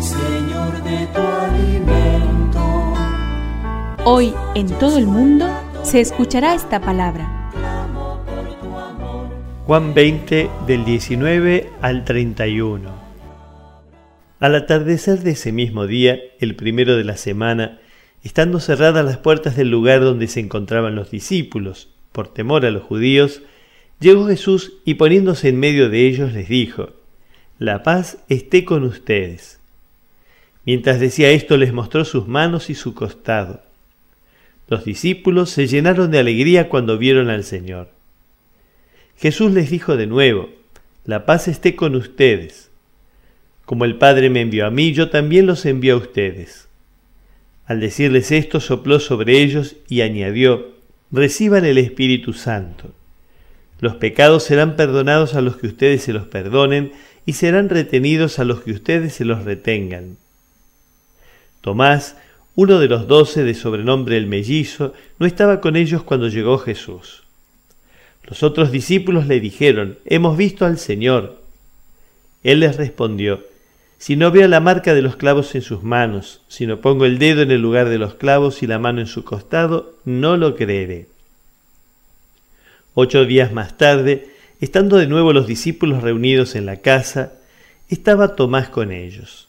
Señor, de tu alimento. Hoy en todo el mundo se escuchará esta palabra. Juan 20 del 19 al 31. Al atardecer de ese mismo día, el primero de la semana, estando cerradas las puertas del lugar donde se encontraban los discípulos, por temor a los judíos, llegó Jesús y poniéndose en medio de ellos les dijo, La paz esté con ustedes. Mientras decía esto les mostró sus manos y su costado. Los discípulos se llenaron de alegría cuando vieron al Señor. Jesús les dijo de nuevo, La paz esté con ustedes. Como el Padre me envió a mí, yo también los envío a ustedes. Al decirles esto, sopló sobre ellos y añadió, reciban el Espíritu Santo. Los pecados serán perdonados a los que ustedes se los perdonen y serán retenidos a los que ustedes se los retengan. Tomás, uno de los doce de sobrenombre el mellizo, no estaba con ellos cuando llegó Jesús. Los otros discípulos le dijeron, Hemos visto al Señor. Él les respondió, si no veo la marca de los clavos en sus manos, si no pongo el dedo en el lugar de los clavos y la mano en su costado, no lo creeré. Ocho días más tarde, estando de nuevo los discípulos reunidos en la casa, estaba Tomás con ellos.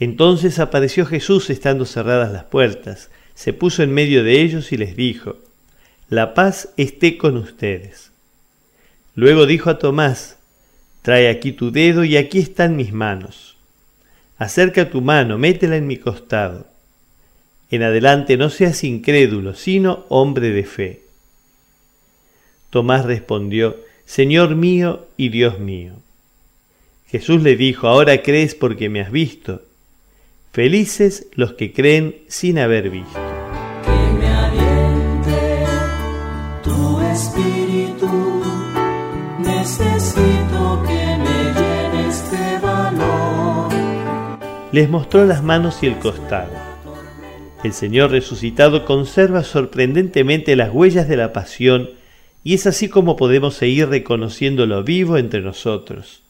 Entonces apareció Jesús estando cerradas las puertas, se puso en medio de ellos y les dijo, La paz esté con ustedes. Luego dijo a Tomás, Trae aquí tu dedo y aquí están mis manos. Acerca tu mano, métela en mi costado. En adelante no seas incrédulo, sino hombre de fe. Tomás respondió, Señor mío y Dios mío. Jesús le dijo, ahora crees porque me has visto. Felices los que creen sin haber visto. Que me aliente tu espíritu. Necesito que me de valor. Les mostró las manos y el costado. El Señor resucitado conserva sorprendentemente las huellas de la pasión y es así como podemos seguir reconociéndolo vivo entre nosotros.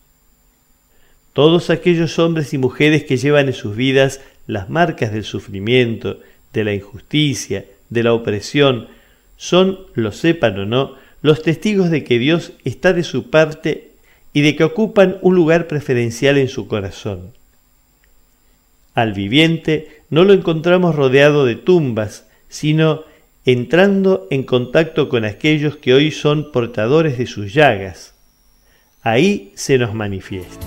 Todos aquellos hombres y mujeres que llevan en sus vidas las marcas del sufrimiento, de la injusticia, de la opresión, son, lo sepan o no, los testigos de que Dios está de su parte y de que ocupan un lugar preferencial en su corazón. Al viviente no lo encontramos rodeado de tumbas, sino entrando en contacto con aquellos que hoy son portadores de sus llagas. Ahí se nos manifiesta.